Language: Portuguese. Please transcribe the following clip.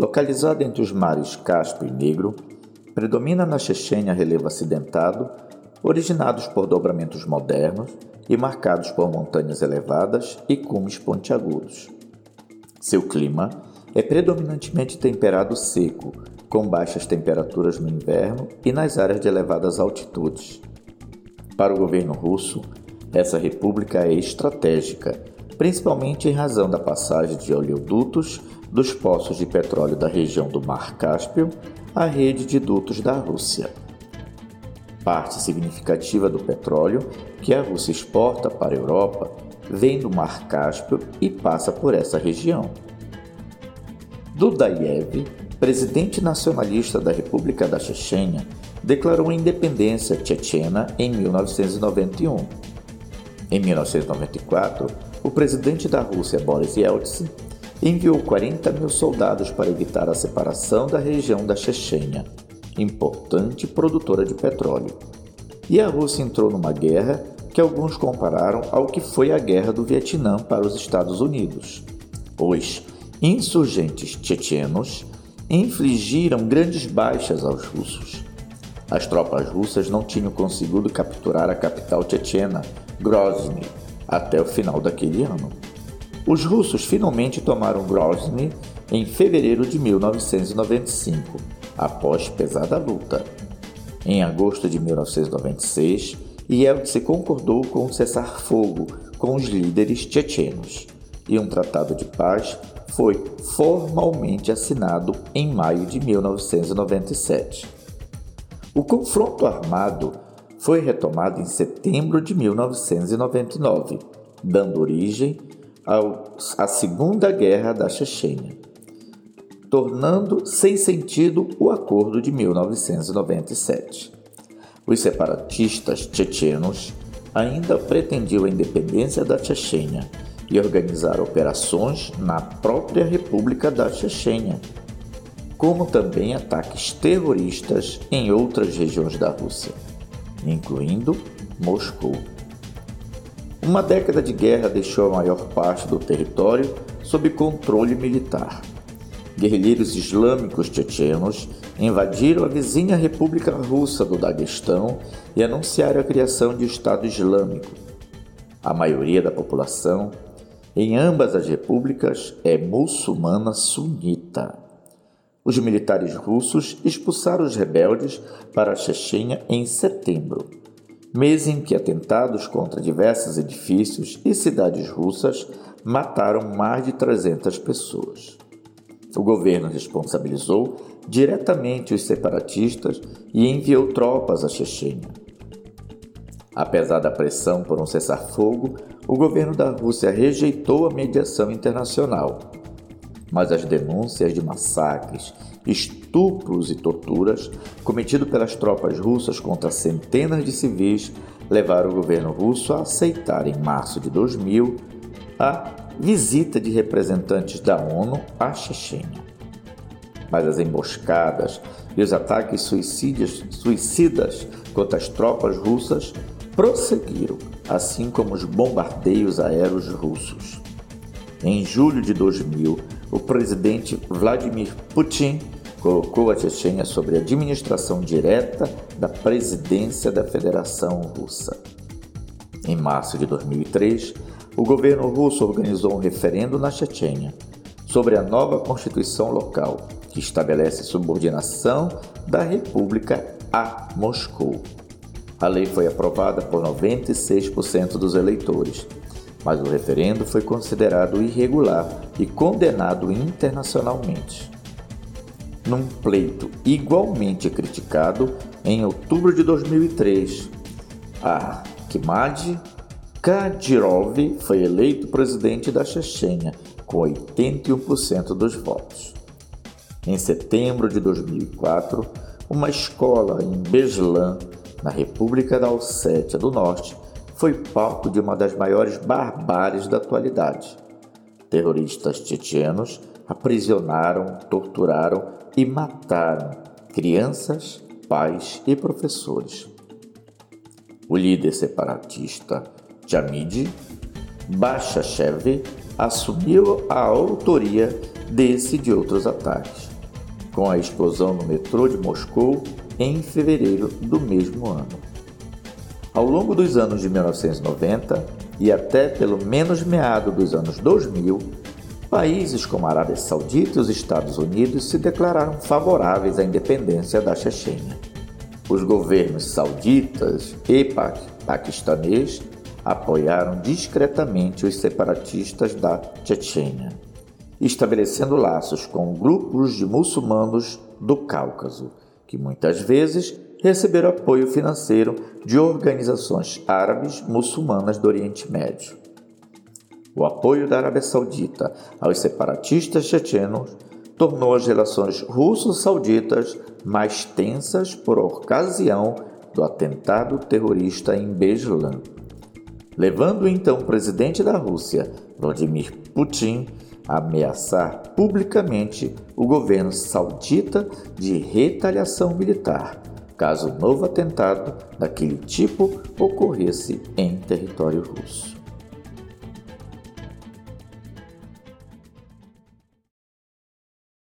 localizada entre os mares Cáspio e Negro, predomina na Chechênia relevo acidentado, originados por dobramentos modernos e marcados por montanhas elevadas e cumes pontiagudos. Seu clima é predominantemente temperado seco, com baixas temperaturas no inverno e nas áreas de elevadas altitudes. Para o governo russo, essa república é estratégica, principalmente em razão da passagem de oleodutos dos poços de petróleo da região do Mar Cáspio à rede de dutos da Rússia. Parte significativa do petróleo que a Rússia exporta para a Europa vem do Mar Cáspio e passa por essa região. Dudayev, presidente nacionalista da República da Chechênia, declarou a independência tchetchena em 1991. Em 1994, o presidente da Rússia, Boris Yeltsin, enviou 40 mil soldados para evitar a separação da região da Chechênia, importante produtora de petróleo. E a Rússia entrou numa guerra que alguns compararam ao que foi a Guerra do Vietnã para os Estados Unidos. Os insurgentes chechenos infligiram grandes baixas aos russos. As tropas russas não tinham conseguido capturar a capital chechena, Grozny, até o final daquele ano. Os russos finalmente tomaram Grozny em fevereiro de 1995, após pesada luta. Em agosto de 1996, Yeltsin concordou com um cessar-fogo com os líderes chechenos e um tratado de paz foi formalmente assinado em maio de 1997. O confronto armado foi retomado em setembro de 1999, dando origem à Segunda Guerra da Chechênia, tornando sem sentido o acordo de 1997. Os separatistas chechenos ainda pretendiam a independência da Chechênia e organizar operações na própria República da Chechênia, como também ataques terroristas em outras regiões da Rússia, incluindo Moscou. Uma década de guerra deixou a maior parte do território sob controle militar. Guerrilheiros islâmicos chechenos invadiram a vizinha República Russa do Daguestão e anunciaram a criação de Estado Islâmico. A maioria da população em ambas as repúblicas é muçulmana sunita. Os militares russos expulsaram os rebeldes para a Chechênia em setembro, mês em que atentados contra diversos edifícios e cidades russas mataram mais de 300 pessoas. O governo responsabilizou diretamente os separatistas e enviou tropas à Chechênia. Apesar da pressão por um cessar-fogo, o governo da Rússia rejeitou a mediação internacional. Mas as denúncias de massacres, estupros e torturas cometidos pelas tropas russas contra centenas de civis levaram o governo russo a aceitar, em março de 2000, a visita de representantes da ONU à Chechênia. Mas as emboscadas e os ataques suicidas contra as tropas russas prosseguiram assim como os bombardeios aéreos russos. Em julho de 2000, o presidente Vladimir Putin colocou a Chechênia sob a administração direta da presidência da Federação Russa. Em março de 2003, o governo russo organizou um referendo na Chechênia sobre a nova constituição local, que estabelece subordinação da República a Moscou. A lei foi aprovada por 96% dos eleitores, mas o referendo foi considerado irregular e condenado internacionalmente. Num pleito igualmente criticado, em outubro de 2003, Arkimad Kadyrov foi eleito presidente da Chechênia com 81% dos votos. Em setembro de 2004, uma escola em Beslan na República da Ossétia do Norte, foi palco de uma das maiores barbáries da atualidade. Terroristas tchetchenos aprisionaram, torturaram e mataram crianças, pais e professores. O líder separatista Jamid Bachachev assumiu a autoria desse e de outros ataques. com a explosão no metrô de Moscou em fevereiro do mesmo ano. Ao longo dos anos de 1990 e até pelo menos meado dos anos 2000, países como a Arábia Saudita e os Estados Unidos se declararam favoráveis à independência da Chechênia. Os governos sauditas e paquistanês apoiaram discretamente os separatistas da Chechênia, estabelecendo laços com grupos de muçulmanos do Cáucaso, que muitas vezes receberam apoio financeiro de organizações árabes muçulmanas do Oriente Médio. O apoio da Arábia Saudita aos separatistas chechenos tornou as relações russo-sauditas mais tensas por ocasião do atentado terrorista em Beslan, levando então o presidente da Rússia, Vladimir Putin, a ameaçar publicamente o governo saudita de retaliação militar, caso novo atentado daquele tipo ocorresse em território russo.